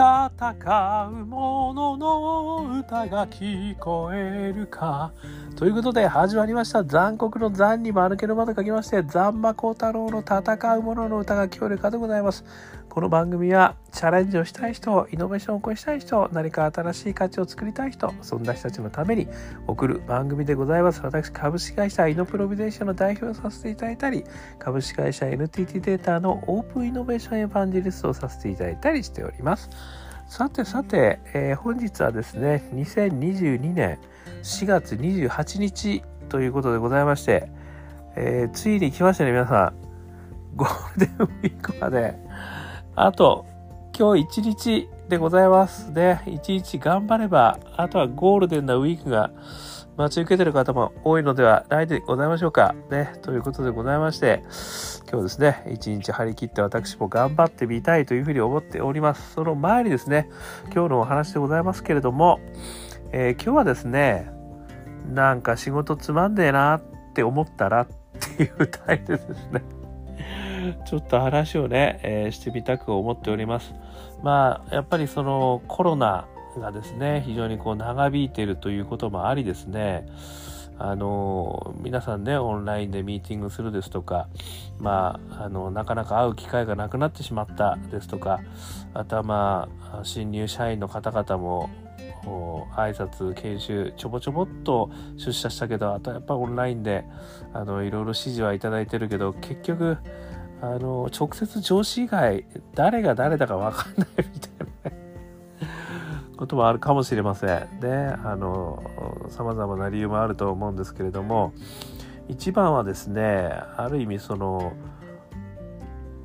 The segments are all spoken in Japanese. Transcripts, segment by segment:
戦う者のの歌が聞こえるか。ということで始まりました残酷の残に丸けの窓書きまして残馬孝太郎の戦う者の歌が聞こえるかでございます。この番組はチャレンジをしたい人、イノベーションを起こしたい人、何か新しい価値を作りたい人、そんな人たちのために送る番組でございます。私、株式会社イノプロビゼーションの代表をさせていただいたり、株式会社 NTT データのオープンイノベーションエヴァンジェリストをさせていただいたりしております。さてさて、えー、本日はですね、2022年4月28日ということでございまして、えー、ついに来ましたね、皆さん。ゴールデンウィークまであと、今日一日でございますね。一日頑張れば、あとはゴールデンなウィークが待ち受けてる方も多いのではないでございましょうか。ね。ということでございまして、今日ですね、一日張り切って私も頑張ってみたいというふうに思っております。その前にですね、今日のお話でございますけれども、えー、今日はですね、なんか仕事つまんねえなって思ったらっていうタイプですね。ちょっと話をね、えー、してみたく思っております。まあ、やっぱりそのコロナがですね、非常にこう長引いているということもありですね、あの皆さんねオンラインでミーティングするですとか、まあ、あのなかなか会う機会がなくなってしまったですとかあとはまあ新入社員の方々も挨拶研修ちょぼちょぼっと出社したけどあとはやっぱオンラインであのいろいろ指示はいただいてるけど結局あの直接上司以外誰が誰だか分かんないみたいな、こともあるかもしれません。であの様々な理由もあると思うんですけれども一番はですねある意味その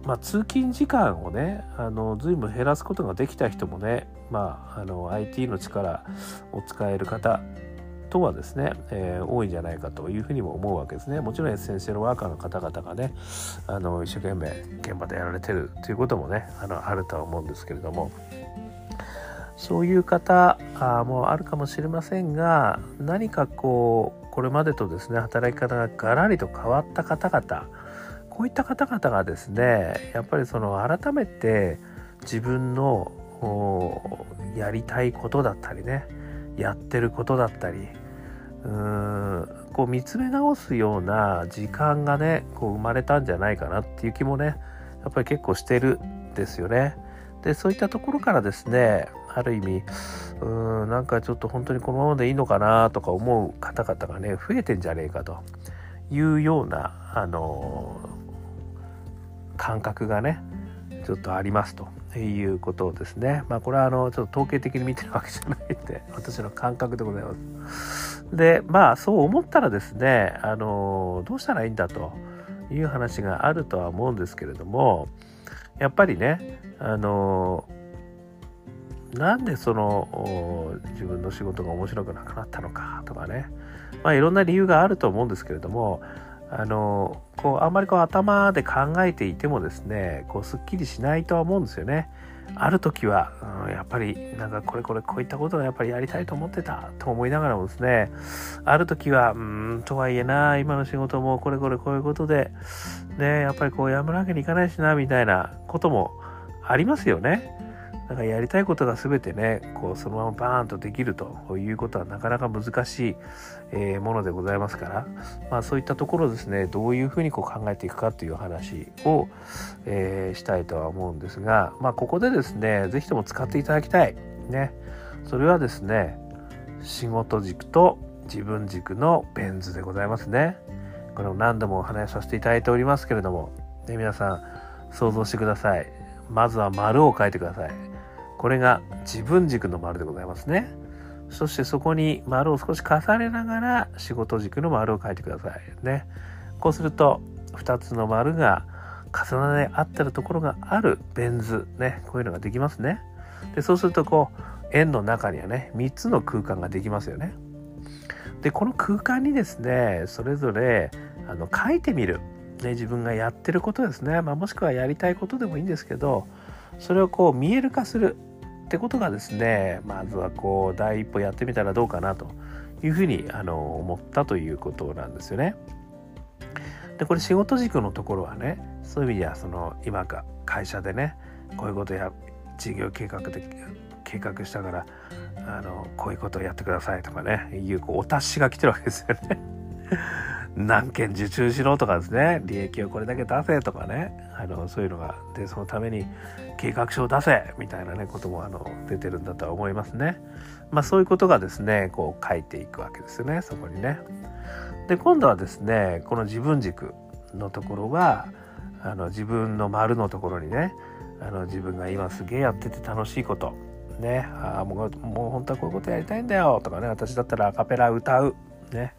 まあ、通勤時間をねあの随分減らすことができた人もね、まあ、あの IT の力を使える方とはですね、えー、多いんじゃないかというふうにも思うわけですね。もちろんエッセンシャルワーカーの方々がねあの一生懸命現場でやられてるということもねあのあるとは思うんですけれどもそういう方もあるかもしれませんが何かこうこれまでとですね働き方がガラリと変わった方々こういった方々がですねやっぱりその改めて自分のやりたいことだったりねやってることだったりうーんこう見つめ直すような時間がねこう生まれたんじゃないかなっていう気もねやっぱり結構してるんですよね。でそういったところからですねある意味うーんなんかちょっと本当にこのままでいいのかなとか思う方々がね増えてんじゃねえかというようなあの感覚がねちょっとありますということですね。まあこれはあのちょっと統計的に見てるわけじゃないんで 私の感覚でございます。でまあそう思ったらですねあのどうしたらいいんだという話があるとは思うんですけれどもやっぱりねあのなんでその自分の仕事が面白くなくなったのかとかねまあいろんな理由があると思うんですけれどもあのこうあんまりこう頭で考えていてもですねこうすっきりしないとは思うんですよね。ある時は、うん、やっぱりなんかこれこれこういったことがやっぱりやりたいと思ってたと思いながらもですねある時はうんとはいえな今の仕事もこれこれこういうことでねやっぱりこうやめるわけにいかないしなみたいなこともありますよね。だからやりたいことが全てねこうそのままバーンとできるということはなかなか難しい、え、ものでございますから、まあ、そういったところですねどういうふうにこう考えていくかという話を、えー、したいとは思うんですが、まあ、ここでですね是非とも使っていただきたい。ね。それはですね仕事軸と自分軸のベン図でございますね。これを何度もお話しさせていただいておりますけれども、ね、皆さん想像してください。まずは丸を書いてください。これが自分軸の丸でございますね。そしてそこに丸を少し重ねながら仕事軸の丸を書いてください。ね。こうすると2つの丸が重なり合ってるところがあるベン図ね。こういうのができますね。でそうするとこう円の中にはね3つの空間ができますよね。でこの空間にですねそれぞれあの書いてみる、ね、自分がやってることですね、まあ、もしくはやりたいことでもいいんですけどそれをこう見える化するってことがですねまずはこう第一歩やってみたらどうかなというふうにあの思ったということなんですよね。でこれ仕事軸のところはねそういう意味ではその今か会社でねこういうことや事業計画で計画したからあのこういうことをやってくださいとかねいうこうお達しが来てるわけですよね。何件受注しろとかですね。利益をこれだけ出せとかね。あのそういうのがでそのために計画書を出せみたいなねこともあの出てるんだとは思いますね。まあそういうことがですねこう書いていくわけですよね。そこにね。で今度はですねこの自分軸のところはあの自分の丸のところにねあの自分が今すげえやってて楽しいこと。ね。あもうもう本当はこういうことやりたいんだよとかね。私だったらアカペラ歌う。ね。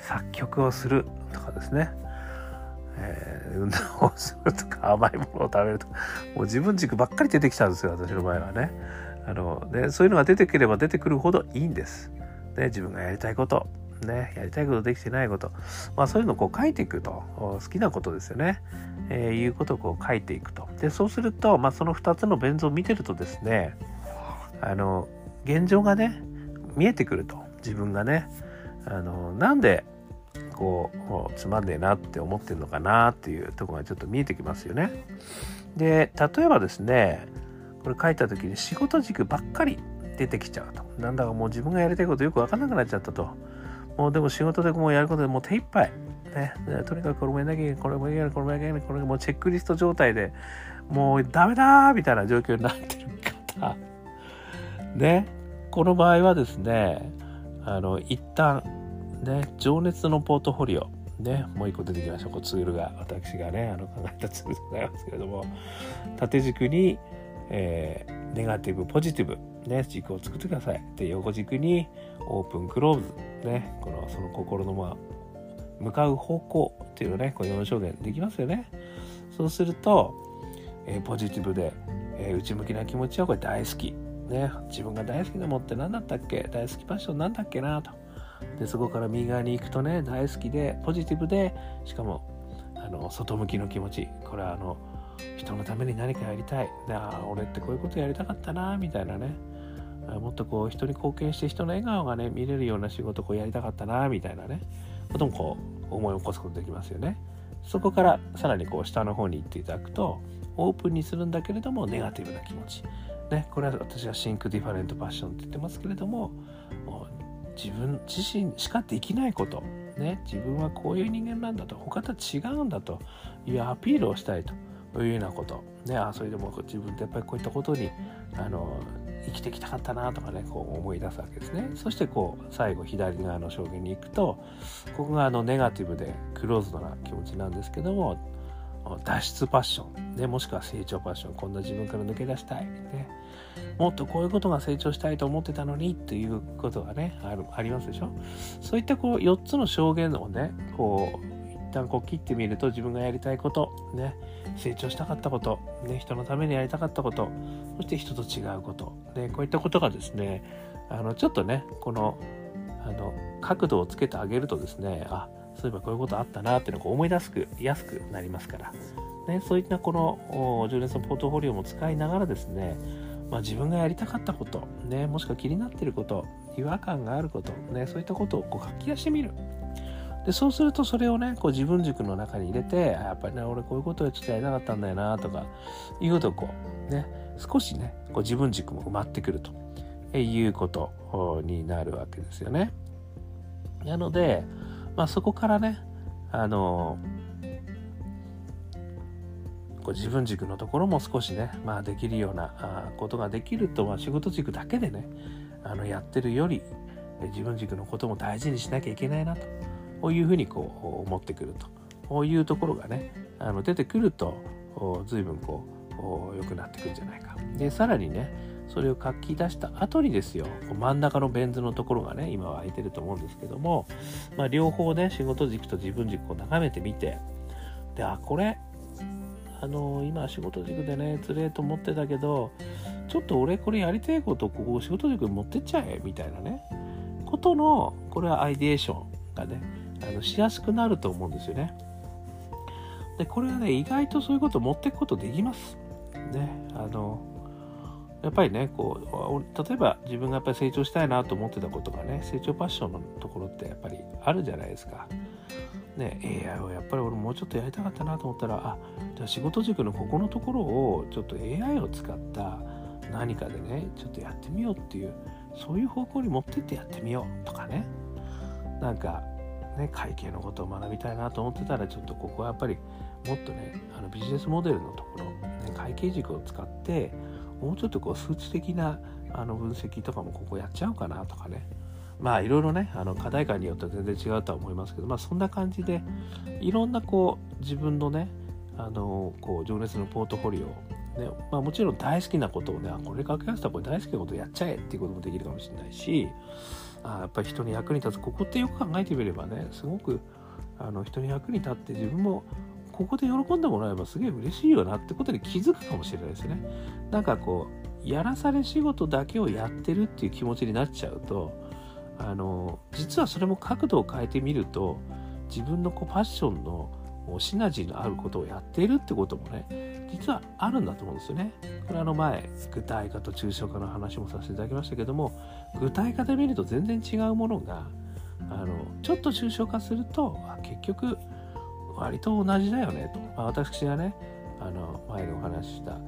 作曲をするとかですね、えー、運動をするとか甘いものを食べるとかもう自分軸ばっかり出てきたんですよ私の場合はね。あのでそういうのが出てくれば出てくるほどいいんです、ね、自分がやりたいこと。ねやりたいことできてないこと、まあ、そういうのをこう書いていくと好きなことですよね、えー、いうことをこう書いていくと。でそうすると、まあ、その2つのベン図を見てるとですねあの現状がね見えてくると。自分がねあのなんでこうつまんねえなって思ってるのかなっていうとこがちょっと見えてきますよね。で例えばですねこれ書いた時に仕事軸ばっかり出てきちゃうと。なんだかもう自分がやりたいことよく分かんなくなっちゃったと。もうでも仕事でもうやることでもう手一杯。ね、とにかくこれもやらなきゃいけないこれもやらなきゃいけないこれもやらなきゃいけないこれもチェックリスト状態でもうダメだみたいな状況になってる方。ねこの場合はですねあの一旦ね情熱のポートフォリオねもう一個出てきました。こうツールが私がねあの考えたツールでございますけれども。縦軸に、えー、ネガティブポジティブね軸を作ってください。で横軸にオープンクローズねこのその心のまあ向かう方向っていうのねこう4証言できますよね。そうすると、えー、ポジティブで、えー、内向きな気持ちはこれ大好き。ね、自分が大好きなものって何だったっけ？大好きパッションなんだっけなと。で、そこから右側に行くとね、大好きで、ポジティブで、しかも、あの、外向きの気持ち。これはあの、人のために何かやりたい。ああ、俺ってこういうことやりたかったな、みたいなね。もっとこう、人に貢献して人の笑顔がね、見れるような仕事をこうやりたかったな、みたいなね。こともこう、思い起こすことできますよね。そこからさらにこう、下の方に行っていただくと、オープンにするんだけれども、ネガティブな気持ち。ね、これは私は think different passion って言ってますけれども自分自身しかできないこと、ね、自分はこういう人間なんだと他と違うんだというアピールをしたいというようなこと、ね、あそれでも自分ってやっぱりこういったことにあの生きてきたかったなとかねこう思い出すわけですね。そしてこう最後左側の象限に行くとここがあのネガティブでクローズドな気持ちなんですけども脱出パッション、ね、もしくは成長パッション。こんな自分から抜け出したい、ね、もっとこういうことが成長したいと思ってたのにっていうことがねあるありますでしょ？そういったこう4つの証言をねこう一旦こう切ってみると自分がやりたいこと、ね、成長したかったこと、ね、人のためにやりたかったことそして人と違うこと、ね、こういったことがですねあのちょっとねこのあの角度をつけてあげるとですねあそういえばこういうことあったなっていうのを思い出すくやすくなりますから、ね、そういったこの10年のポートフォリオも使いながらですね、まあ、自分がやりたかったこと、ね、もしくは気になっていること違和感があること、ね、そういったことをこう書き出してみるでそうするとそれをねこう自分軸の中に入れてやっぱりね俺こういうことをちょっとやりたかったんだよなとかいうことをこうね少しねこう自分軸も埋まってくるということになるわけですよね。なので、まあ、そこからねあのこう自分軸のところも少しね、まあ、できるようなことができると、まあ、仕事軸だけでねあのやってるより自分軸のことも大事にしなきゃいけないなというふうにこう思ってくるとこいうところがねあの出てくると随分こう良くなってくるんじゃないか。でさらにねそれを書き出した後にですよ真ん中のベン図のところがね今は空いてると思うんですけども、まあ、両方ね仕事軸と自分軸を眺めてみてであこれあの今仕事軸でねつれえと思ってたけどちょっと俺これやりたいことここ仕事軸に持ってっちゃえみたいなねことのこれはアイデエーションがねあのしやすくなると思うんですよね。でこれはね意外とそういうこと持っていくことできます。ねあのやっぱりねこう例えば自分がやっぱり成長したいなと思ってたことがね成長パッションのところってやっぱりあるじゃないですか。ね、AI をやっぱり俺もうちょっとやりたかったなと思ったらあじゃあ仕事軸のここのところをちょっと AI を使った何かでねちょっとやってみようっていうそういう方向に持ってってやってみようとかねなんかね会計のことを学びたいなと思ってたらちょっとここはやっぱりもっとねあのビジネスモデルのところ、ね、会計軸を使ってもうちょっとこう数値的なあの分析とかもここやっちゃうかなとかね。まあいろいろねあの課題感によっては全然違うとは思いますけどまあそんな感じでいろんなこう自分のねあのこう情熱のポートフォリオねまあ、もちろん大好きなことをねこれ書き出したらこれ大好きなことやっちゃえっていうこともできるかもしれないしあやっぱり人に役に立つ。ここってよく考えてみればねすごくあの人に役に立って自分もここで喜んでもらえばすげえ嬉しいよなってことに気づくかもしれないですね。なんかこうやらされ仕事だけをやってるっていう気持ちになっちゃうとあの実はそれも角度を変えてみると自分のこうファッションのシナジーのあることをやっているってこともね実はあるんだと思うんですよね。これあの前具体化と抽象化の話もさせていただきましたけども具体化で見ると全然違うものがあのちょっと抽象化すると結局割と同じだよね。と、まあ、私がねあの前にお話しした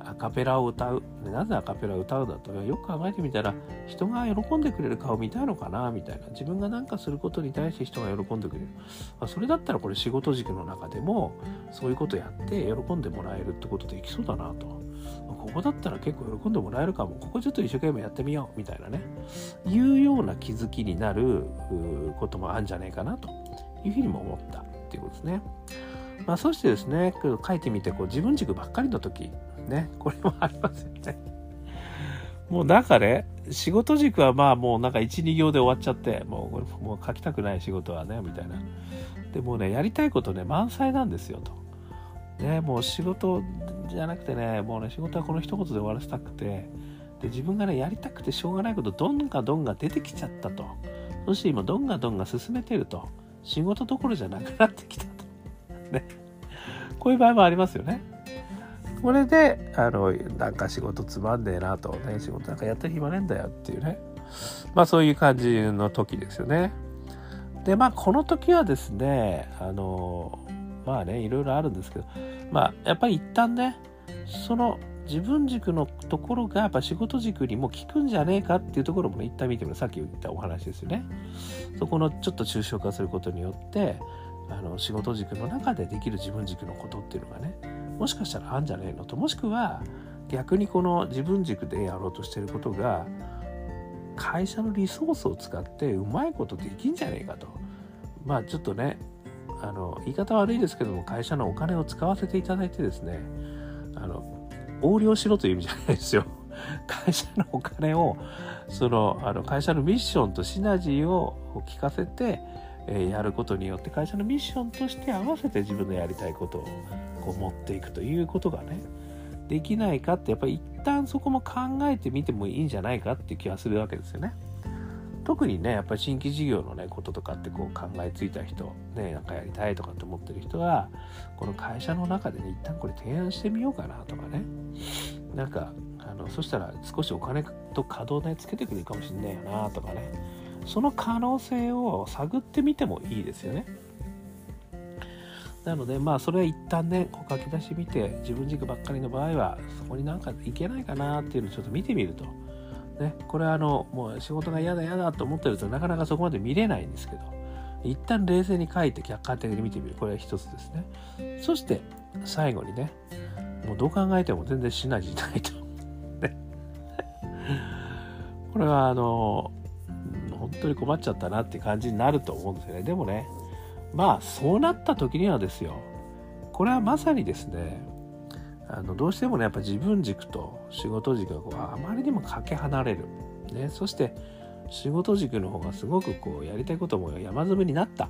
アカペラを歌う。なぜアカペラを歌うだと。よく考えてみたら人が喜んでくれる顔見たいのかなみたいな。自分が何かすることに対して人が喜んでくれる、ま、それだったらこれ仕事軸の中でもそういうことやって喜んでもらえるってことできそうだなと。ここだったら結構喜んでもらえるかも。ここちょっと一生懸命やってみようみたいなね。いうような気づきになることもあるんじゃないかなというふうにも思った。っていうことですね。まあ、そしてですね書いてみてこう自分軸ばっかりの時ね。これもありますよね。もうなんかね、仕事軸はまあもうなんか1、2行で終わっちゃって、もうこれもう書きたくない仕事はね、みたいな。でもね、やりたいことね、満載なんですよと。ね、もう仕事じゃなくてね、もうね、仕事はこの一言で終わらせたくて、で、自分がね、やりたくてしょうがないこと、どんがどんが出てきちゃったと。そして今、どんがどんが進めてると。仕事どころじゃなくなってきたと。ね。こういう場合もありますよね。これで、あの、なんか仕事つまんねえなと、ね、仕事なんかやってる暇ねえんだよっていうね。まあそういう感じの時ですよね。で、まあこの時はですね、あの、まあね、いろいろあるんですけど、まあやっぱり一旦ね、その自分軸のところがやっぱ仕事軸にも効くんじゃねえかっていうところも一旦見てみるさっき言ったお話ですよね。そこのちょっと抽象化することによってあの仕事軸の中でできる自分軸のことっていうのがねもしかしたらあんじゃねえのともしくは逆にこの自分軸でやろうとしてることが会社のリソースを使ってうまいことできんじゃねえかとまあちょっとねあの言い方悪いですけども会社のお金を使わせていただいてですねあの横領しろという意味じゃないですよ 会社のお金をそのあの会社のミッションとシナジーを聞かせて、え、やることによって会社のミッションとして合わせて自分のやりたいことをこう持っていくということがねできないかってやっぱり一旦そこも考えてみてもいいんじゃないかっていう気がするわけですよね。特にねやっぱり新規事業のねこととかってこう考えついた人ねなんかやりたいとかって思ってる人はこの会社の中でね一旦これ提案してみようかなとかねなんかあのそしたら少しお金と稼働ねつけてくれるかもしんないよなとかねその可能性を探ってみてもいいですよね。なのでまあそれは一旦ねこう書き出してみて自分軸ばっかりの場合はそこになんかいけないかなっていうのをちょっと見てみると。ね、これはあのもう仕事が嫌だ嫌だと思ってるとなかなかそこまで見れないんですけど。一旦冷静に書いて客観的に見てみる。これは一つですね。そして最後にねもうどう考えても全然シナジーないと。ね。これはあの本当に困っちゃったなって感じになると思うんですよね。でもねまあそうなった時にはですよ。これはまさにですねあのどうしてもねやっぱ自分軸と仕事軸がこうあまりにもかけ離れる、ね、そして仕事軸の方がすごくこうやりたいことも山積みになった、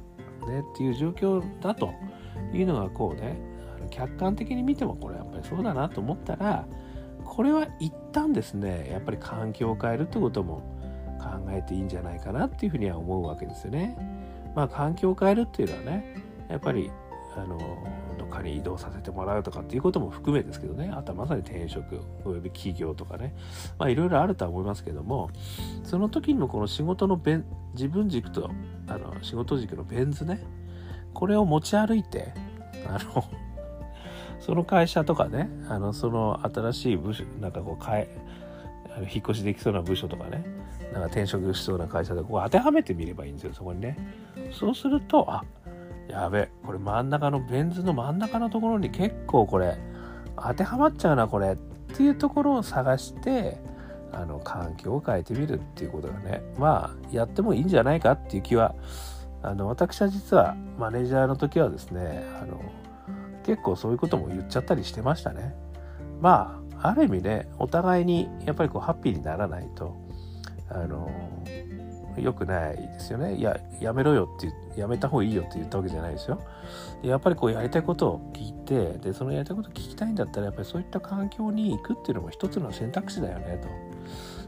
ね、っていう状況だというのがこうね客観的に見てもこれやっぱりそうだなと思ったらこれは一旦ですねやっぱり環境を変えるってことも考えていいんじゃないかなっていうふうには思うわけですよね。まあ、環境を変えるっていうのはねやっぱりあのかに移動させてもらうとかっていうことも含めですけどね。あとはまさに転職および企業とかね。まあいろいろあるとは思いますけどもその時のこの仕事のベン自分軸とあの仕事軸のベン図ね。これを持ち歩いてあの その会社とかねあのその新しい部署なんかこう変えあの引っ越しできそうな部署とかねなんか転職しそうな会社でこう当てはめてみればいいんですよそこにね。そうするとあやべこれ真ん中のベン図の真ん中のところに結構これ当てはまっちゃうなこれっていうところを探してあの環境を変えてみるっていうことがねまあやってもいいんじゃないかっていう気はあの私は実はマネージャーの時はですねあの結構そういうことも言っちゃったりしてましたね。まあある意味ねお互いにやっぱりこうハッピーにならないとあの良くないですよね。いややめろよってやめた方がいいよって言ったわけじゃないですよ。でやっぱりこうやりたいことを聞いてでそのやりたいことを聞きたいんだったらやっぱりそういった環境に行くっていうのも一つの選択肢だよねと。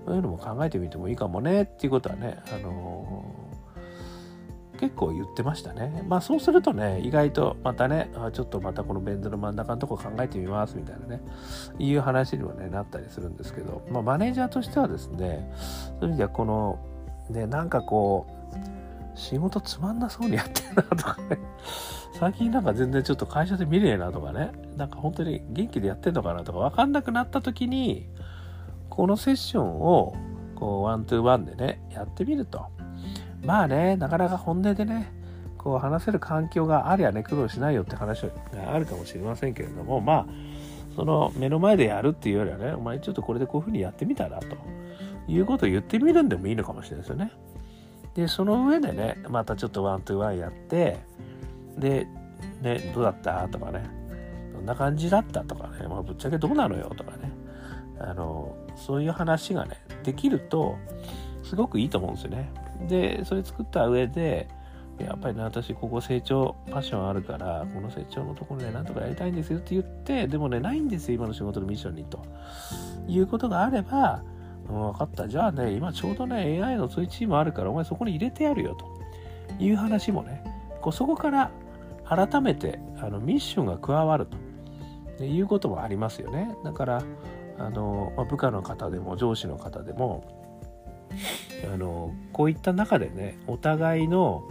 そういうのも考えてみてもいいかもねっていうことはね、あの結構言ってましたね。まあそうするとね、意外とまたね、あちょっとまたこのベン図の真ん中のとこ考えてみますみたいなね、いう話にもね、なったりするんですけど、まあマネージャーとしてはですね、そういう意味ではこの、ね、なんかこう、仕事つまんなそうにやってるなとかね、最近なんか全然ちょっと会社で見ねえなとかね、なんか本当に元気でやってんのかなとか分かんなくなった時に、このセッションをこうワントゥーワンでね、やってみると。まあね、なかなか本音でね、こう話せる環境がありゃね、苦労しないよって話があるかもしれませんけれども、まあ、その目の前でやるっていうよりはね、お前ちょっとこれでこういうふうにやってみたらと。いうことを言ってみるんでもいいのかもしれないですよね。で、その上でね、またちょっとワントゥーワンやって、で、ね、どうだった？とかね、どんな感じだった？とかね、まあ、ぶっちゃけどうなのよ？とかね、あの、そういう話がね、できると、すごくいいと思うんですよね。でそれ作った上でやっぱりね私ここ成長パッションあるからこの成長のところでなんとかやりたいんですよって言ってでもねないんですよ今の仕事のミッションにと。いうことがあれば、分かった。じゃあね今ちょうどね AI のそういうチームあるからお前そこに入れてやるよと。いう話もねこうそこから改めてあのミッションが加わると。いうこともありますよね。だからあの、まあ、部下の方でも上司の方でもあのこういった中でねお互いの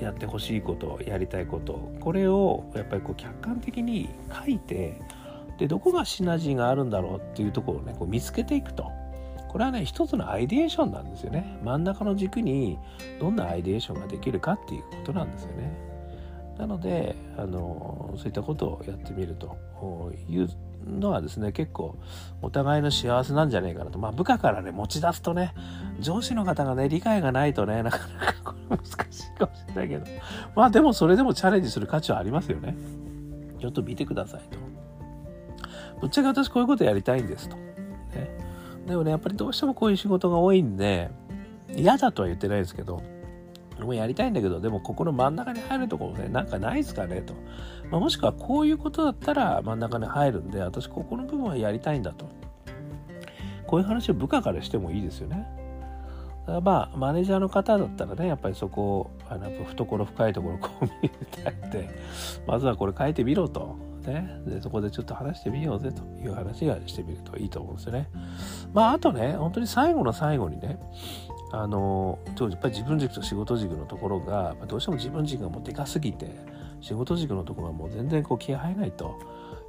やってほしいことやりたいことこれをやっぱりこう客観的に書いてでどこがシナジーがあるんだろうっていうところをねこう見つけていくと。これはね一つのアイデエーションなんですよね。真ん中の軸にどんなアイデエーションができるかっていうことなんですよね。なのであのそういったことをやってみるというのはですね結構お互いの幸せなんじゃないかなと。まあ部下からね持ち出すとね上司の方がね理解がないとねなかなかこれ難しいかもしれないけど。まあでもそれでもチャレンジする価値はありますよね。ちょっと見てくださいと。ぶっちゃけ私こういうことやりたいんですと、ね、でもねやっぱりどうしてもこういう仕事が多いんで嫌だとは言ってないですけどもうやりたいんだけど、でもここの真ん中に入るところね、なんかないですかねと。まあ、もしくはこういうことだったら真ん中に入るんで、私ここの部分はやりたいんだと。こういう話を部下からしてもいいですよね。だまあ、マネージャーの方だったらね、やっぱりそこを、あの懐深いところこう見てあて、まずはこれ書いてみろと。ね、でそこでちょっと話してみようぜという話がしてみるといいと思うんですよね。まああとね本当に最後の最後にねあのやっぱり自分軸と仕事軸のところがどうしても自分軸がもうでかすぎて仕事軸のところがもう全然こう気が入らないと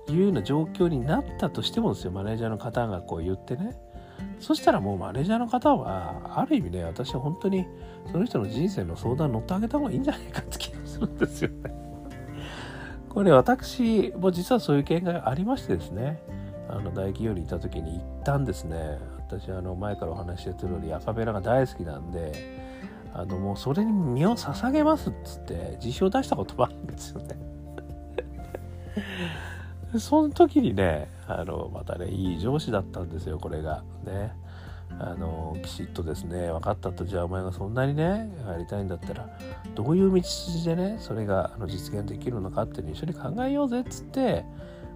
いうような状況になったとしてもですよマネージャーの方がこう言ってねそしたらもうマネージャーの方はある意味ね私は本当にその人の人生の相談に乗ってあげた方がいいんじゃないかって気がするんですよね。これ私も実はそういう経験がありましてですねあの大企業にいた時に一旦ですね。私あの前からお話ししてるようにアカペラが大好きなんであのもうそれに身を捧げますっつって辞表出したこともあるんですよね。その時にねあのまたねいい上司だったんですよこれが。ね。あのきちっとですね分かったとじゃあお前がそんなにねやりたいんだったらどういう道筋でねそれがあの実現できるのかっていうの一緒に考えようぜっつって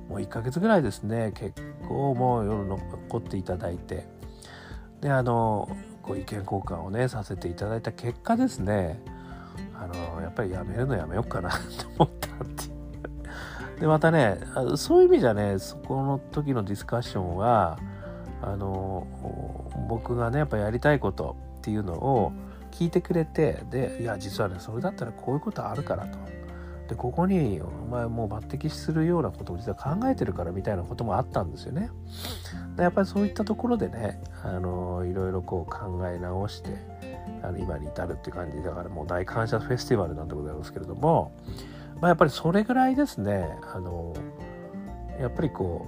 もう1ヶ月ぐらいですね結構もう夜残っていただいてであのご意見交換をねさせていただいた結果ですねあのやっぱりやめるのやめようかなと思ったっていう。でまたねそういう意味じゃねそこの時のディスカッションはあの僕がねやっぱやりたいことっていうのを聞いてくれてでいや実はねそれだったらこういうことあるからとでここにお前もう抜擢するようなことを実は考えてるからみたいなこともあったんですよね。でやっぱりそういったところでねあのいろいろこう考え直してあの今に至るっていう感じだからもう大感謝フェスティバルなんでございますけれども、まあ、やっぱりそれぐらいですねあのやっぱりこ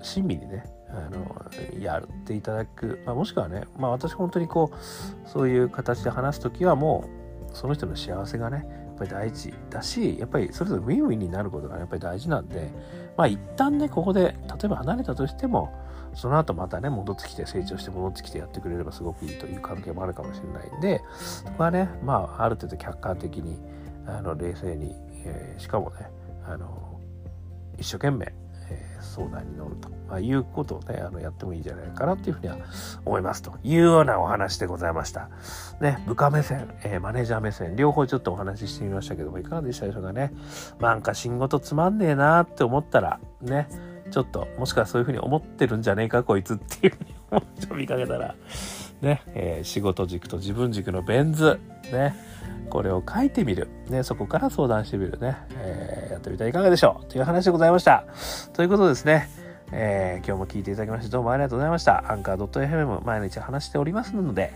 う親身にねあのやっていただく、まあ、もしくはね、まあ、私本当にこうそういう形で話す時はもうその人の幸せがねやっぱり大事だしやっぱりそれぞれウィンウィンになることがやっぱり大事なんでまあ一旦ねここで例えば離れたとしてもその後またね戻ってきて成長して戻ってきてやってくれればすごくいいという関係もあるかもしれないんでそこはねまあある程度客観的にあの冷静に、えー、しかもねあの一生懸命相談に乗ると、まあ、いうことをね、あの、やってもいいんじゃないかなっていうふうには思いますというようなお話でございました。ね、部下目線、えー、マネージャー目線、両方ちょっとお話ししてみましたけども、いかがでしたでしょうかね。なんか仕事つまんねえなって思ったら、ね、ちょっと、もしくはそういうふうに思ってるんじゃねえか、こいつっていうふうに思って見かけたら、ね、えー、仕事軸と自分軸のベン図、ね、これを書いてみる。ね、そこから相談してみるね。えー、やってみたらいかがでしょうという話でございました。ということですね。えー、今日も聞いていただきましてどうもありがとうございました。アンカー .fm 毎日話しておりますので、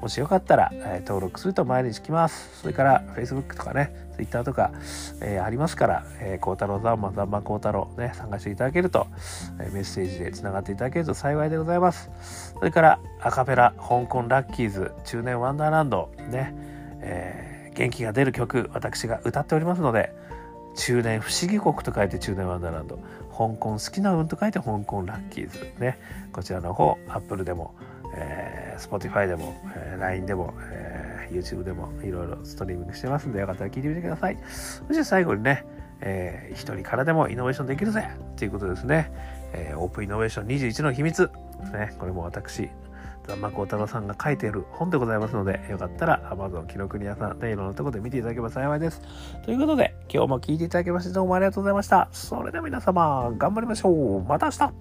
もしよかったら、えー、登録すると毎日来ます。それから Facebook とかね、Twitter とか、えー、ありますから、えー、孝太郎ザンマザンマ孝太郎ね、参加していただけると、え、メッセージで繋がっていただけると幸いでございます。それからアカペラ、香港ラッキーズ、中年ワンダーランド、ね、えー元気が出る曲私が歌っておりますので中年不思議国と書いて中年ワンダーランド。香港好きな運と書いて香港ラッキーズ。ねこちらの方 Apple でも、えー、Spotify でも、えー、LINE でも、えー、YouTube でもいろいろストリーミングしてますんでよかったら聞いてみてください。そして最後にね、えー、一人からでもイノベーションできるぜということですね、えー、オープンイノベーション21の秘密。ねこれも私ザンマコ太郎さんが書いている本でございますので、よかったら Amazon 記録に屋さんでいろんなところで見ていただければ幸いです。ということで、今日も聴いていただきましてどうもありがとうございました。それでは皆様、頑張りましょう。また明日